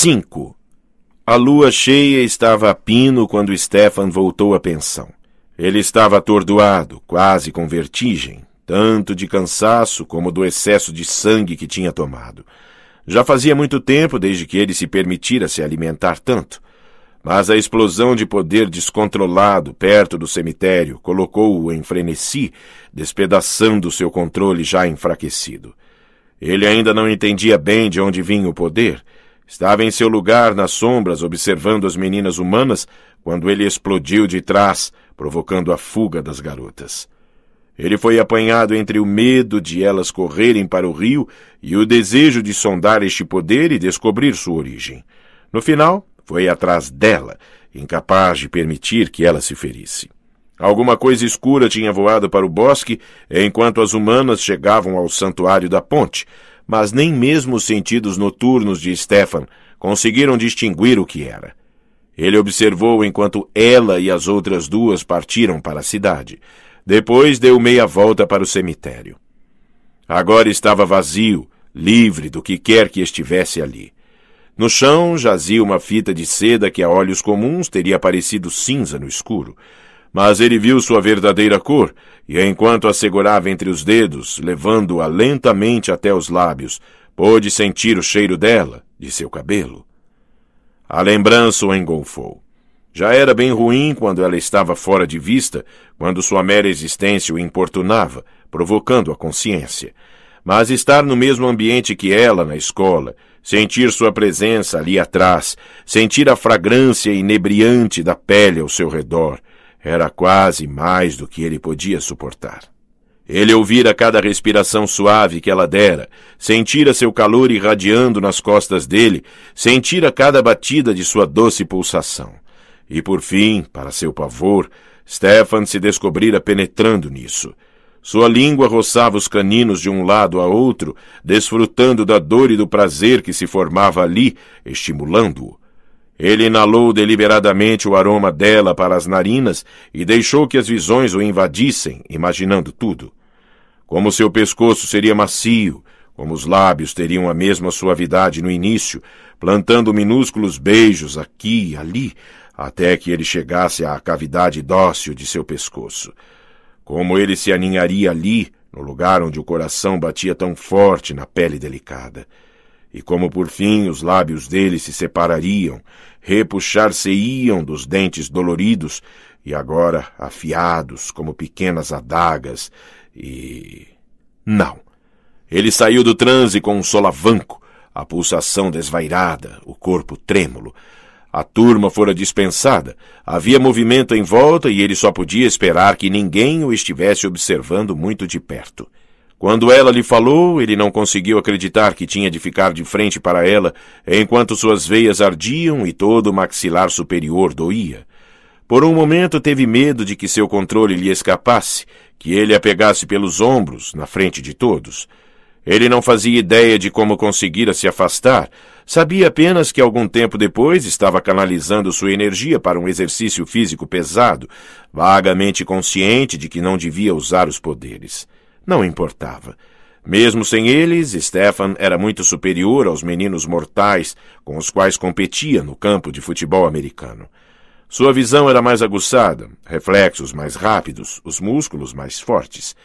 5. A lua cheia estava a pino quando Stefan voltou à pensão. Ele estava atordoado, quase com vertigem, tanto de cansaço como do excesso de sangue que tinha tomado. Já fazia muito tempo desde que ele se permitira se alimentar tanto. Mas a explosão de poder descontrolado perto do cemitério colocou-o em frenesi, despedaçando seu controle já enfraquecido. Ele ainda não entendia bem de onde vinha o poder, Estava em seu lugar nas sombras observando as meninas humanas quando ele explodiu de trás, provocando a fuga das garotas. Ele foi apanhado entre o medo de elas correrem para o rio e o desejo de sondar este poder e descobrir sua origem. No final, foi atrás dela, incapaz de permitir que ela se ferisse. Alguma coisa escura tinha voado para o bosque enquanto as humanas chegavam ao santuário da ponte, mas nem mesmo os sentidos noturnos de Stefan conseguiram distinguir o que era. Ele observou enquanto ela e as outras duas partiram para a cidade. Depois deu meia volta para o cemitério. Agora estava vazio, livre do que quer que estivesse ali. No chão jazia uma fita de seda que a olhos comuns teria parecido cinza no escuro mas ele viu sua verdadeira cor, e enquanto a segurava entre os dedos, levando-a lentamente até os lábios, pôde sentir o cheiro dela, de seu cabelo. A lembrança o engolfou. Já era bem ruim quando ela estava fora de vista, quando sua mera existência o importunava, provocando a consciência. Mas estar no mesmo ambiente que ela na escola, sentir sua presença ali atrás, sentir a fragrância inebriante da pele ao seu redor, era quase mais do que ele podia suportar. Ele ouvira cada respiração suave que ela dera, sentira seu calor irradiando nas costas dele, sentira cada batida de sua doce pulsação. E por fim, para seu pavor, Stefan se descobrira penetrando nisso. Sua língua roçava os caninos de um lado a outro, desfrutando da dor e do prazer que se formava ali, estimulando-o. Ele inalou deliberadamente o aroma dela para as narinas e deixou que as visões o invadissem, imaginando tudo. Como seu pescoço seria macio, como os lábios teriam a mesma suavidade no início, plantando minúsculos beijos aqui e ali, até que ele chegasse à cavidade dócil de seu pescoço. Como ele se aninharia ali, no lugar onde o coração batia tão forte na pele delicada e como por fim os lábios dele se separariam, repuxar-se-iam dos dentes doloridos e agora afiados como pequenas adagas, e. Não. Ele saiu do transe com um solavanco, a pulsação desvairada, o corpo trêmulo. A turma fora dispensada, havia movimento em volta e ele só podia esperar que ninguém o estivesse observando muito de perto. Quando ela lhe falou, ele não conseguiu acreditar que tinha de ficar de frente para ela, enquanto suas veias ardiam e todo o maxilar superior doía. Por um momento teve medo de que seu controle lhe escapasse, que ele a pegasse pelos ombros, na frente de todos. Ele não fazia ideia de como conseguira se afastar, sabia apenas que algum tempo depois estava canalizando sua energia para um exercício físico pesado, vagamente consciente de que não devia usar os poderes. Não importava. Mesmo sem eles, Stefan era muito superior aos meninos mortais com os quais competia no campo de futebol americano. Sua visão era mais aguçada, reflexos mais rápidos, os músculos mais fortes.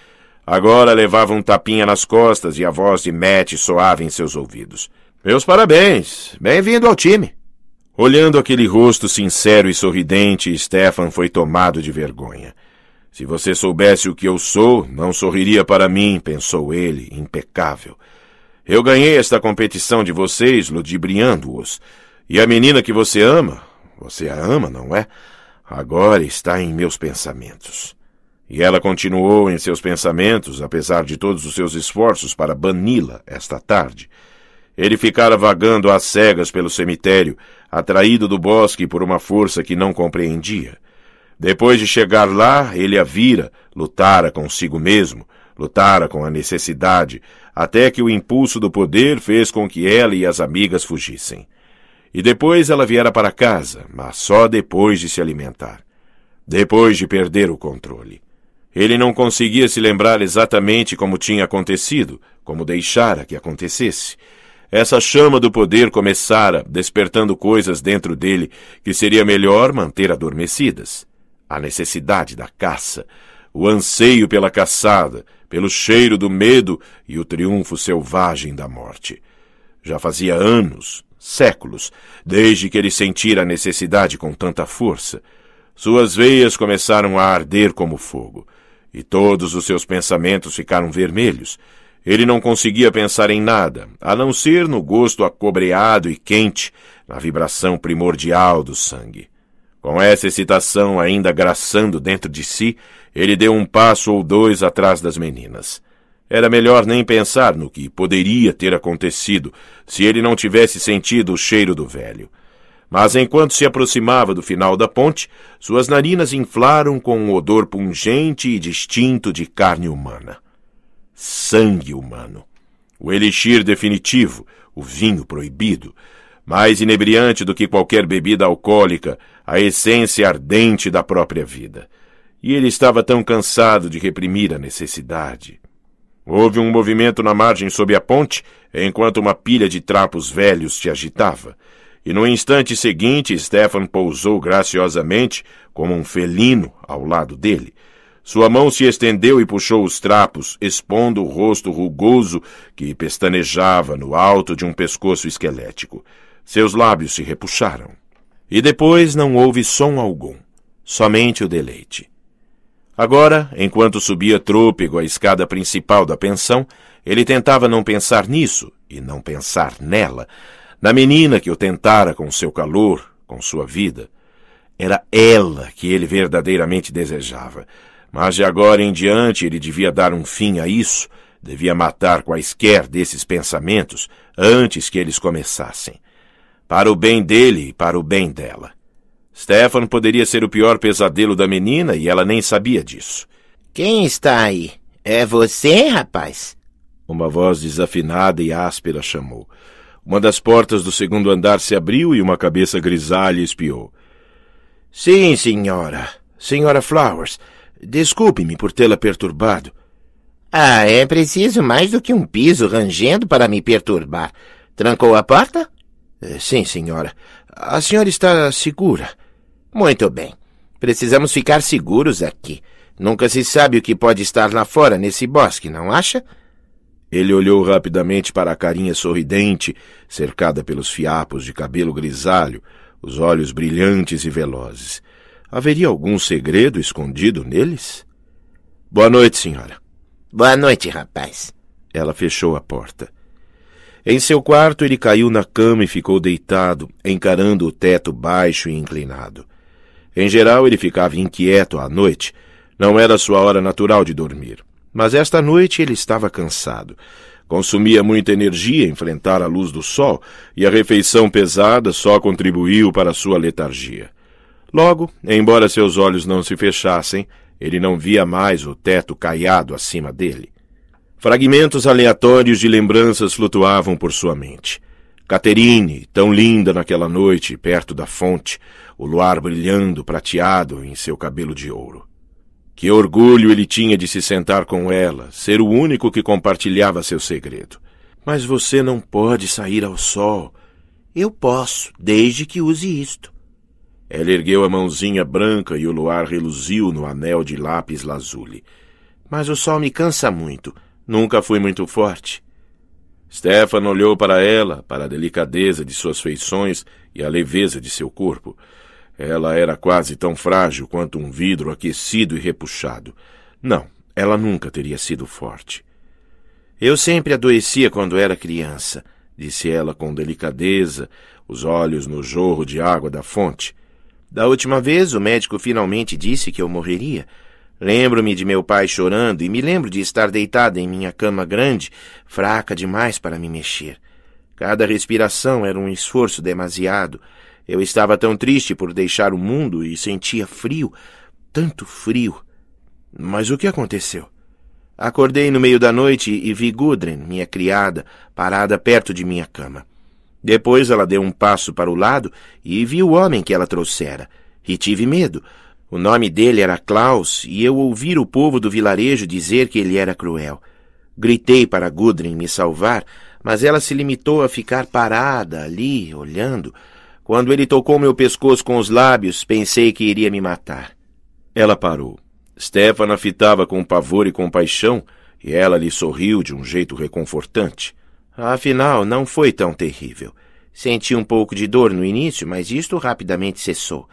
Agora levava um tapinha nas costas e a voz de Matt soava em seus ouvidos. Meus parabéns! Bem-vindo ao time! Olhando aquele rosto sincero e sorridente, Stefan foi tomado de vergonha. Se você soubesse o que eu sou, não sorriria para mim, pensou ele, impecável. Eu ganhei esta competição de vocês, ludibriando-os. E a menina que você ama, você a ama, não é? Agora está em meus pensamentos. E ela continuou em seus pensamentos, apesar de todos os seus esforços para bani-la esta tarde. Ele ficara vagando às cegas pelo cemitério, atraído do bosque por uma força que não compreendia. Depois de chegar lá, ele a vira, lutara consigo mesmo, lutara com a necessidade, até que o impulso do poder fez com que ela e as amigas fugissem. E depois ela viera para casa, mas só depois de se alimentar. Depois de perder o controle. Ele não conseguia se lembrar exatamente como tinha acontecido, como deixara que acontecesse. Essa chama do poder começara, despertando coisas dentro dele que seria melhor manter adormecidas. A necessidade da caça, o anseio pela caçada, pelo cheiro do medo e o triunfo selvagem da morte. Já fazia anos, séculos, desde que ele sentira a necessidade com tanta força. Suas veias começaram a arder como fogo, e todos os seus pensamentos ficaram vermelhos. Ele não conseguia pensar em nada, a não ser no gosto acobreado e quente, na vibração primordial do sangue. Com essa excitação ainda graçando dentro de si, ele deu um passo ou dois atrás das meninas. Era melhor nem pensar no que poderia ter acontecido se ele não tivesse sentido o cheiro do velho. Mas enquanto se aproximava do final da ponte, suas narinas inflaram com um odor pungente e distinto de carne humana. Sangue humano. O elixir definitivo, o vinho proibido, mais inebriante do que qualquer bebida alcoólica, a essência ardente da própria vida. E ele estava tão cansado de reprimir a necessidade. Houve um movimento na margem sob a ponte, enquanto uma pilha de trapos velhos se agitava, e no instante seguinte Stefan pousou graciosamente, como um felino, ao lado dele. Sua mão se estendeu e puxou os trapos, expondo o rosto rugoso que pestanejava no alto de um pescoço esquelético. Seus lábios se repuxaram. E depois não houve som algum, somente o deleite. Agora, enquanto subia trôpego a escada principal da pensão, ele tentava não pensar nisso e não pensar nela, na menina que o tentara com seu calor, com sua vida. Era ela que ele verdadeiramente desejava, mas de agora em diante ele devia dar um fim a isso, devia matar quaisquer desses pensamentos antes que eles começassem para o bem dele e para o bem dela. Stefan poderia ser o pior pesadelo da menina e ela nem sabia disso. Quem está aí? É você, rapaz? Uma voz desafinada e áspera chamou. Uma das portas do segundo andar se abriu e uma cabeça grisalha espiou. Sim, senhora. Senhora Flowers. Desculpe-me por tê-la perturbado. Ah, é preciso mais do que um piso rangendo para me perturbar. Trancou a porta? Eh, sim, senhora. A senhora está segura? Muito bem. Precisamos ficar seguros aqui. Nunca se sabe o que pode estar lá fora nesse bosque, não acha? Ele olhou rapidamente para a carinha sorridente, cercada pelos fiapos de cabelo grisalho, os olhos brilhantes e velozes. Haveria algum segredo escondido neles? Boa noite, senhora. Boa noite, rapaz. Ela fechou a porta. Em seu quarto, ele caiu na cama e ficou deitado, encarando o teto baixo e inclinado. Em geral, ele ficava inquieto à noite. Não era sua hora natural de dormir. Mas esta noite ele estava cansado. Consumia muita energia enfrentar a luz do sol, e a refeição pesada só contribuiu para sua letargia. Logo, embora seus olhos não se fechassem, ele não via mais o teto caiado acima dele. Fragmentos aleatórios de lembranças flutuavam por sua mente. Caterine, tão linda naquela noite, perto da fonte, o luar brilhando prateado em seu cabelo de ouro. Que orgulho ele tinha de se sentar com ela, ser o único que compartilhava seu segredo. Mas você não pode sair ao sol. Eu posso, desde que use isto. Ela ergueu a mãozinha branca e o luar reluziu no anel de lápis lazuli. Mas o sol me cansa muito. Nunca fui muito forte. Stefan olhou para ela, para a delicadeza de suas feições e a leveza de seu corpo. Ela era quase tão frágil quanto um vidro aquecido e repuxado. Não, ela nunca teria sido forte. Eu sempre adoecia quando era criança, disse ela com delicadeza, os olhos no jorro de água da fonte. Da última vez, o médico finalmente disse que eu morreria, Lembro-me de meu pai chorando e me lembro de estar deitada em minha cama grande, fraca demais para me mexer. Cada respiração era um esforço demasiado. Eu estava tão triste por deixar o mundo e sentia frio, tanto frio. Mas o que aconteceu? Acordei no meio da noite e vi Gudrun, minha criada, parada perto de minha cama. Depois ela deu um passo para o lado e vi o homem que ela trouxera. E tive medo, o nome dele era Klaus e eu ouvi o povo do vilarejo dizer que ele era cruel. Gritei para Gudrun me salvar, mas ela se limitou a ficar parada ali, olhando. Quando ele tocou meu pescoço com os lábios, pensei que iria me matar. Ela parou. Stefana fitava com pavor e compaixão, e ela lhe sorriu de um jeito reconfortante. Afinal, não foi tão terrível. Senti um pouco de dor no início, mas isto rapidamente cessou.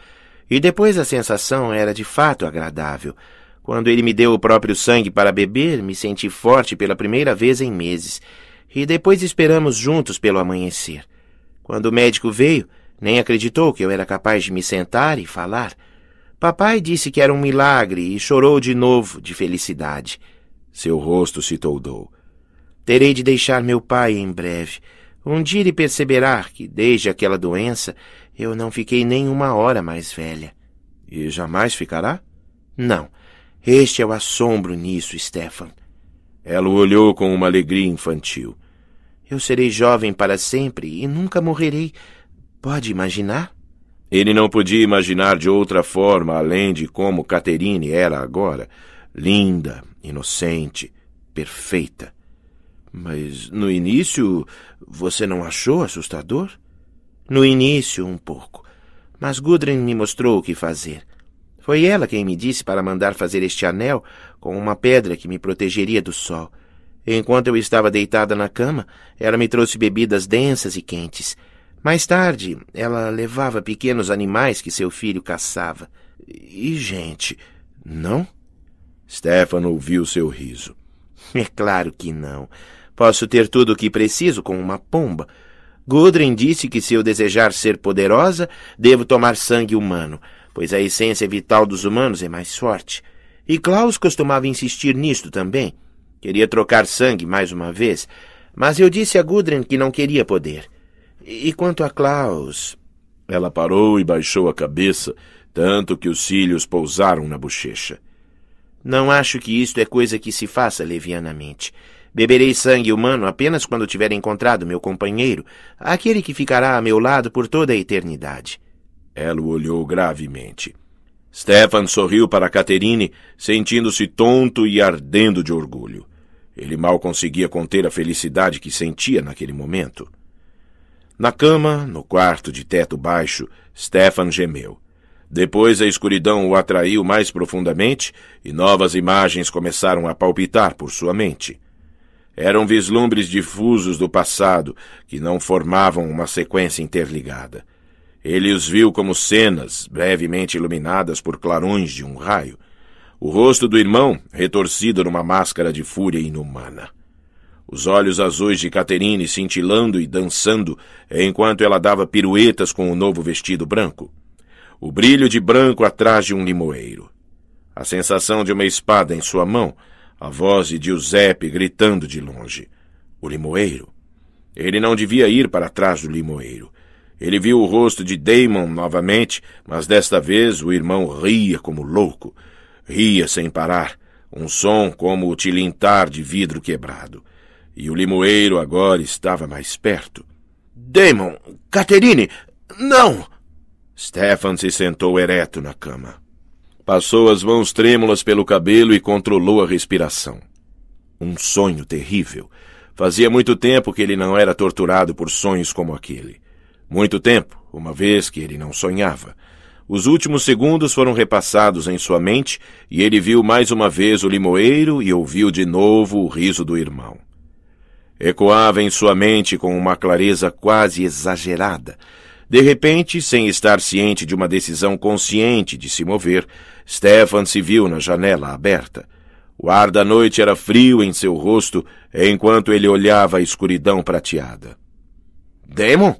E depois a sensação era de fato agradável. Quando ele me deu o próprio sangue para beber, me senti forte pela primeira vez em meses. E depois esperamos juntos pelo amanhecer. Quando o médico veio, nem acreditou que eu era capaz de me sentar e falar. Papai disse que era um milagre e chorou de novo de felicidade. Seu rosto se toldou. Terei de deixar meu pai em breve. Um dia ele perceberá que, desde aquela doença, eu não fiquei nem uma hora mais velha. E jamais ficará? Não. Este é o assombro nisso, Stefan. Ela o olhou com uma alegria infantil. Eu serei jovem para sempre e nunca morrerei. Pode imaginar? Ele não podia imaginar de outra forma além de como Caterine era agora. Linda, inocente, perfeita. Mas no início você não achou assustador? No início, um pouco. Mas Gudrun me mostrou o que fazer. Foi ela quem me disse para mandar fazer este anel com uma pedra que me protegeria do sol. Enquanto eu estava deitada na cama, ela me trouxe bebidas densas e quentes. Mais tarde, ela levava pequenos animais que seu filho caçava. E gente, não? Stefano ouviu seu riso. É claro que não. Posso ter tudo o que preciso com uma pomba. Gudrun disse que se eu desejar ser poderosa, devo tomar sangue humano, pois a essência vital dos humanos é mais forte. E Klaus costumava insistir nisto também. Queria trocar sangue mais uma vez, mas eu disse a Gudrun que não queria poder. E quanto a Klaus... Ela parou e baixou a cabeça, tanto que os cílios pousaram na bochecha. Não acho que isto é coisa que se faça levianamente. Beberei sangue humano apenas quando tiver encontrado meu companheiro, aquele que ficará a meu lado por toda a eternidade. Ela o olhou gravemente. Stefan sorriu para Caterine, sentindo-se tonto e ardendo de orgulho. Ele mal conseguia conter a felicidade que sentia naquele momento. Na cama, no quarto de teto baixo, Stefan gemeu. Depois a escuridão o atraiu mais profundamente e novas imagens começaram a palpitar por sua mente. Eram vislumbres difusos do passado que não formavam uma sequência interligada. Ele os viu como cenas brevemente iluminadas por clarões de um raio. O rosto do irmão retorcido numa máscara de fúria inumana. Os olhos azuis de Caterine cintilando e dançando enquanto ela dava piruetas com o novo vestido branco. O brilho de branco atrás de um limoeiro. A sensação de uma espada em sua mão a voz de Giuseppe gritando de longe. O limoeiro. Ele não devia ir para trás do limoeiro. Ele viu o rosto de Damon novamente, mas desta vez o irmão ria como louco. Ria sem parar, um som como o tilintar de vidro quebrado. E o limoeiro agora estava mais perto. Damon! Caterine! Não! Stefan se sentou ereto na cama. Passou as mãos trêmulas pelo cabelo e controlou a respiração. Um sonho terrível. Fazia muito tempo que ele não era torturado por sonhos como aquele. Muito tempo, uma vez que ele não sonhava. Os últimos segundos foram repassados em sua mente e ele viu mais uma vez o limoeiro e ouviu de novo o riso do irmão. Ecoava em sua mente com uma clareza quase exagerada. De repente, sem estar ciente de uma decisão consciente de se mover, Stefan se viu na janela aberta. O ar da noite era frio em seu rosto enquanto ele olhava a escuridão prateada. Demon?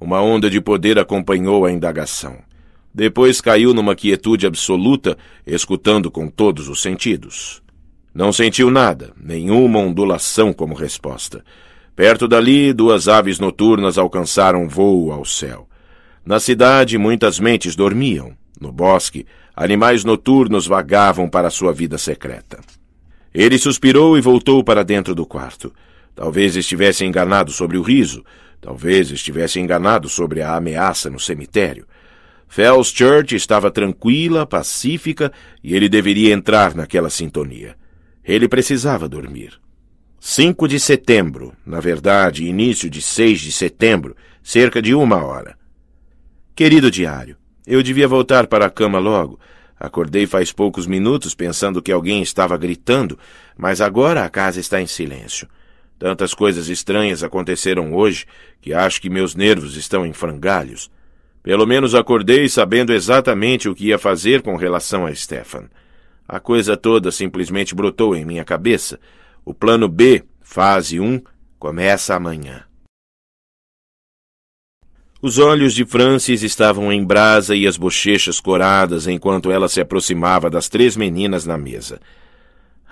Uma onda de poder acompanhou a indagação. Depois caiu numa quietude absoluta, escutando com todos os sentidos. Não sentiu nada, nenhuma ondulação como resposta. Perto dali, duas aves noturnas alcançaram voo ao céu. Na cidade, muitas mentes dormiam. No bosque, animais noturnos vagavam para sua vida secreta. Ele suspirou e voltou para dentro do quarto. Talvez estivesse enganado sobre o riso, talvez estivesse enganado sobre a ameaça no cemitério. Fells Church estava tranquila, pacífica, e ele deveria entrar naquela sintonia. Ele precisava dormir. 5 de setembro, na verdade, início de 6 de setembro, cerca de uma hora. Querido diário, eu devia voltar para a cama logo. Acordei faz poucos minutos pensando que alguém estava gritando, mas agora a casa está em silêncio. Tantas coisas estranhas aconteceram hoje que acho que meus nervos estão em frangalhos. Pelo menos acordei sabendo exatamente o que ia fazer com relação a Stefan. A coisa toda simplesmente brotou em minha cabeça. O plano B, fase 1, começa amanhã. Os olhos de Francis estavam em brasa e as bochechas coradas enquanto ela se aproximava das três meninas na mesa.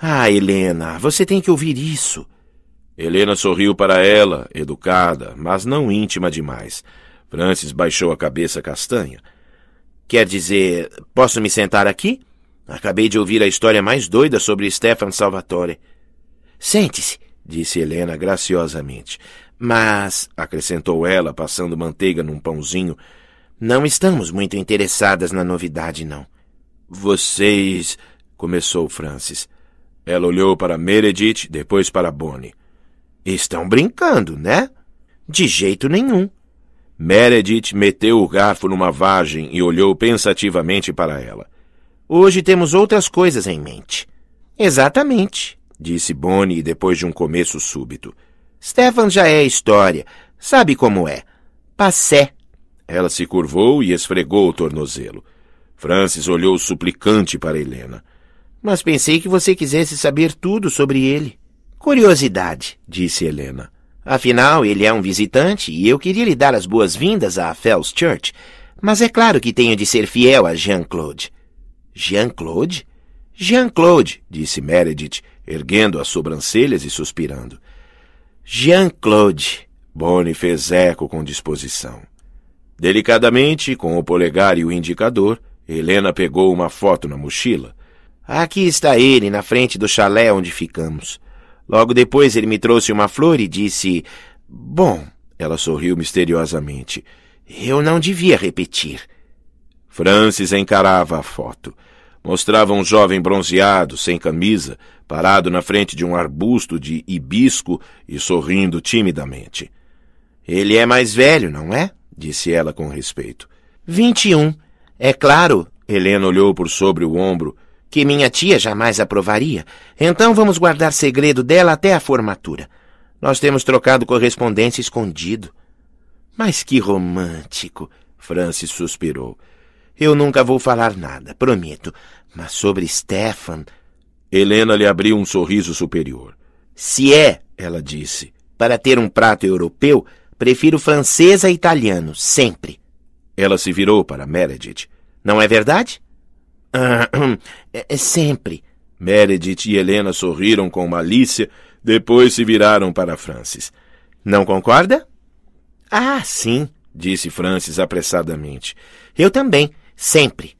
Ah, Helena, você tem que ouvir isso. Helena sorriu para ela, educada, mas não íntima demais. Francis baixou a cabeça castanha. Quer dizer, posso me sentar aqui? Acabei de ouvir a história mais doida sobre Stefan Salvatore. Sente-se, disse Helena graciosamente. Mas, acrescentou ela, passando manteiga num pãozinho, não estamos muito interessadas na novidade, não. Vocês. começou Francis. Ela olhou para Meredith, depois para Bonnie. Estão brincando, né? De jeito nenhum. Meredith meteu o garfo numa vagem e olhou pensativamente para ela. Hoje temos outras coisas em mente. Exatamente disse Bonnie depois de um começo súbito. Stefan já é história. Sabe como é. Passé. Ela se curvou e esfregou o tornozelo. Francis olhou suplicante para Helena. Mas pensei que você quisesse saber tudo sobre ele. Curiosidade, disse Helena. Afinal, ele é um visitante e eu queria lhe dar as boas-vindas à Fells Church. Mas é claro que tenho de ser fiel a Jean-Claude. Jean-Claude? Jean-Claude, disse Meredith, erguendo as sobrancelhas e suspirando. Jean-Claude. Bonnie fez eco com disposição. Delicadamente, com o polegar e o indicador, Helena pegou uma foto na mochila. Aqui está ele, na frente do chalé onde ficamos. Logo depois ele me trouxe uma flor e disse: Bom, ela sorriu misteriosamente. Eu não devia repetir. Francis encarava a foto. Mostrava um jovem bronzeado, sem camisa, parado na frente de um arbusto de hibisco e sorrindo timidamente. Ele é mais velho, não é? disse ela com respeito. Vinte e um. É claro, Helena olhou por sobre o ombro, que minha tia jamais aprovaria. Então vamos guardar segredo dela até a formatura. Nós temos trocado correspondência escondido. Mas que romântico! Francis suspirou. Eu nunca vou falar nada, prometo. Mas sobre Stefan. Helena lhe abriu um sorriso superior. Se é, ela disse, para ter um prato europeu, prefiro francês a italiano, sempre. Ela se virou para Meredith. Não é verdade? Ah, é, é sempre. Meredith e Helena sorriram com malícia, depois se viraram para Francis. Não concorda? Ah, sim, disse Francis apressadamente. Eu também. Sempre.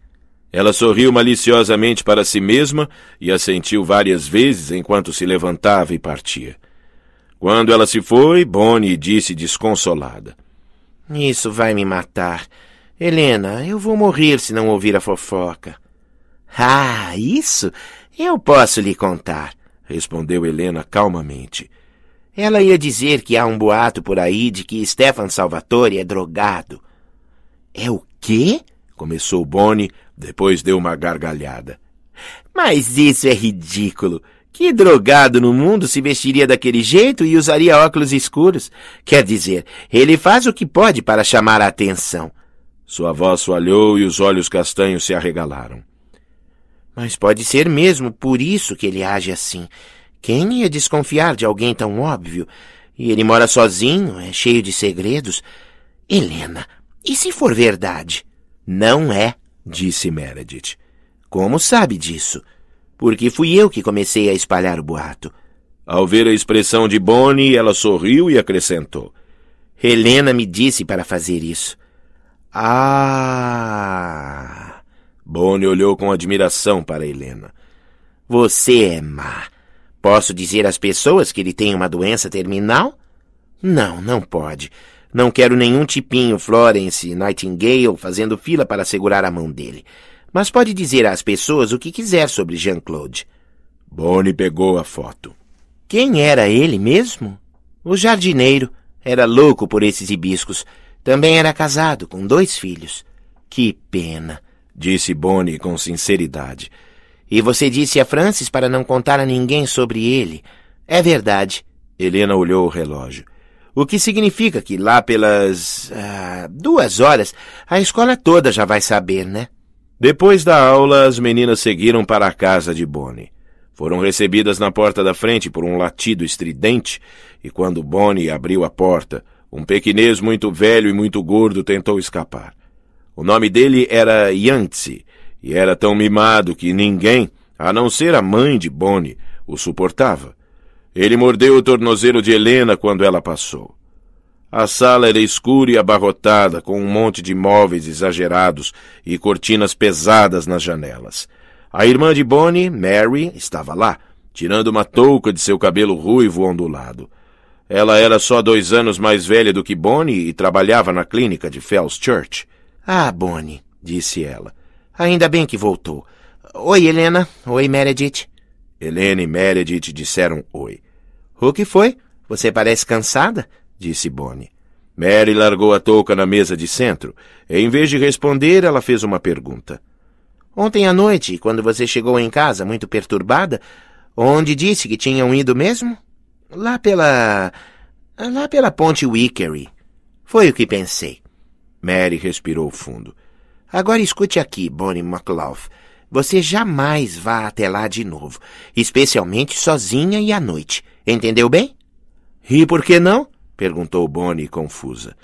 Ela sorriu maliciosamente para si mesma e assentiu várias vezes enquanto se levantava e partia. Quando ela se foi, Bonnie disse desconsolada: Isso vai me matar. Helena, eu vou morrer se não ouvir a fofoca. Ah, isso eu posso lhe contar, respondeu Helena calmamente. Ela ia dizer que há um boato por aí de que Stefan Salvatore é drogado. É o quê? Começou Bonnie, depois deu uma gargalhada. Mas isso é ridículo. Que drogado no mundo se vestiria daquele jeito e usaria óculos escuros? Quer dizer, ele faz o que pode para chamar a atenção. Sua voz soalhou e os olhos castanhos se arregalaram. Mas pode ser mesmo por isso que ele age assim. Quem ia desconfiar de alguém tão óbvio? E ele mora sozinho, é cheio de segredos. Helena, e se for verdade? Não é, disse Meredith. Como sabe disso? Porque fui eu que comecei a espalhar o boato. Ao ver a expressão de Bonnie, ela sorriu e acrescentou. Helena me disse para fazer isso. Ah! Bonnie olhou com admiração para Helena. Você é má. Posso dizer às pessoas que ele tem uma doença terminal? Não, não pode. Não quero nenhum tipinho Florence Nightingale fazendo fila para segurar a mão dele. Mas pode dizer às pessoas o que quiser sobre Jean-Claude. Bonnie pegou a foto. Quem era ele mesmo? O jardineiro. Era louco por esses hibiscos. Também era casado, com dois filhos. Que pena, disse Bonnie com sinceridade. E você disse a Francis para não contar a ninguém sobre ele. É verdade. Helena olhou o relógio. O que significa que lá pelas ah, duas horas a escola toda já vai saber, né? Depois da aula, as meninas seguiram para a casa de Bonnie. Foram recebidas na porta da frente por um latido estridente, e quando Bonnie abriu a porta, um pequinês muito velho e muito gordo tentou escapar. O nome dele era Yantzi, e era tão mimado que ninguém, a não ser a mãe de Bonnie, o suportava. Ele mordeu o tornozelo de Helena quando ela passou. A sala era escura e abarrotada, com um monte de móveis exagerados e cortinas pesadas nas janelas. A irmã de Bonnie, Mary, estava lá, tirando uma touca de seu cabelo ruivo ondulado. Ela era só dois anos mais velha do que Bonnie e trabalhava na clínica de Fells Church. Ah, Bonnie, disse ela. Ainda bem que voltou. Oi, Helena. Oi, Meredith. Helena e Meredith disseram oi. O que foi? Você parece cansada? disse Bonnie. Mary largou a touca na mesa de centro. Em vez de responder, ela fez uma pergunta. Ontem à noite, quando você chegou em casa muito perturbada, onde disse que tinham ido mesmo? Lá pela. lá pela ponte Wickery. Foi o que pensei. Mary respirou fundo. Agora escute aqui, Bonnie McLaugh. Você jamais vá até lá de novo, especialmente sozinha e à noite. Entendeu bem? E por que não? perguntou Bonnie confusa.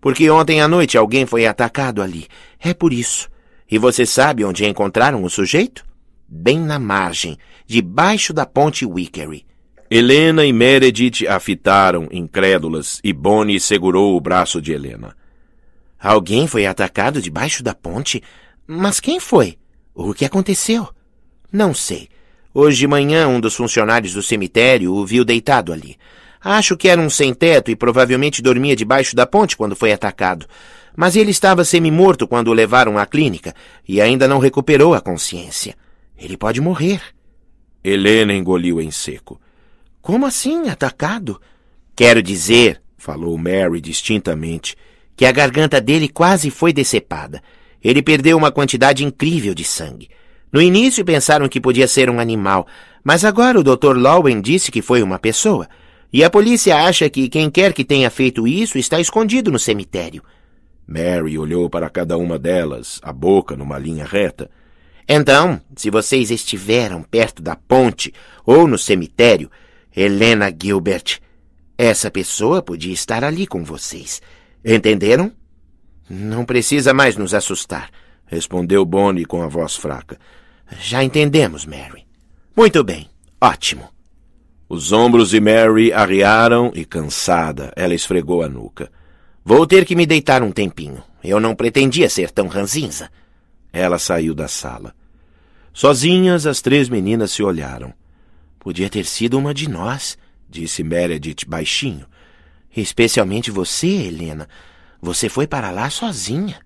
Porque ontem à noite alguém foi atacado ali. É por isso. E você sabe onde encontraram o sujeito? Bem na margem, debaixo da ponte Wickery. Helena e Meredith a fitaram, incrédulas, e Bonnie segurou o braço de Helena. Alguém foi atacado debaixo da ponte? Mas quem foi? O que aconteceu? Não sei. Hoje de manhã, um dos funcionários do cemitério o viu deitado ali. Acho que era um sem-teto e provavelmente dormia debaixo da ponte quando foi atacado. Mas ele estava semi-morto quando o levaram à clínica e ainda não recuperou a consciência. Ele pode morrer. Helena engoliu em seco. Como assim, atacado? Quero dizer, falou Mary distintamente, que a garganta dele quase foi decepada. Ele perdeu uma quantidade incrível de sangue. No início pensaram que podia ser um animal, mas agora o Dr. Lowen disse que foi uma pessoa. E a polícia acha que quem quer que tenha feito isso está escondido no cemitério. Mary olhou para cada uma delas, a boca numa linha reta. Então, se vocês estiveram perto da ponte ou no cemitério, Helena Gilbert, essa pessoa podia estar ali com vocês. Entenderam? Não precisa mais nos assustar, respondeu Bonnie com a voz fraca. Já entendemos, Mary. Muito bem. Ótimo. Os ombros de Mary arriaram e, cansada, ela esfregou a nuca. Vou ter que me deitar um tempinho. Eu não pretendia ser tão ranzinza. Ela saiu da sala. Sozinhas, as três meninas se olharam. Podia ter sido uma de nós, disse Meredith baixinho. Especialmente você, Helena. Você foi para lá sozinha.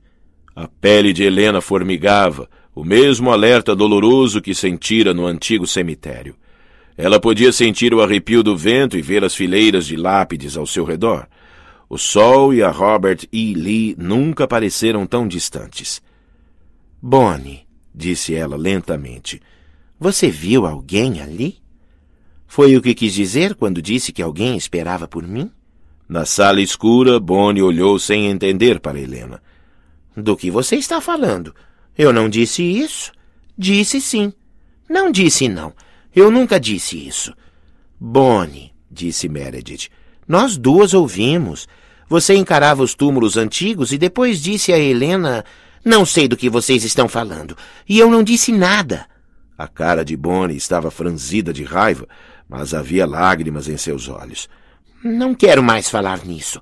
A pele de Helena formigava, o mesmo alerta doloroso que sentira no antigo cemitério. Ela podia sentir o arrepio do vento e ver as fileiras de lápides ao seu redor. O sol e a Robert E. Lee nunca pareceram tão distantes. Bonnie, disse ela lentamente, você viu alguém ali? Foi o que quis dizer quando disse que alguém esperava por mim? Na sala escura, Bonnie olhou sem entender para Helena. Do que você está falando? Eu não disse isso. Disse sim. Não disse não. Eu nunca disse isso. Bonnie, disse Meredith, nós duas ouvimos. Você encarava os túmulos antigos e depois disse a Helena: Não sei do que vocês estão falando. E eu não disse nada. A cara de Bonnie estava franzida de raiva, mas havia lágrimas em seus olhos. Não quero mais falar nisso.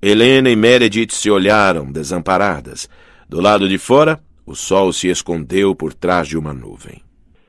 Helena e Meredith se olharam, desamparadas. Do lado de fora, o sol se escondeu por trás de uma nuvem.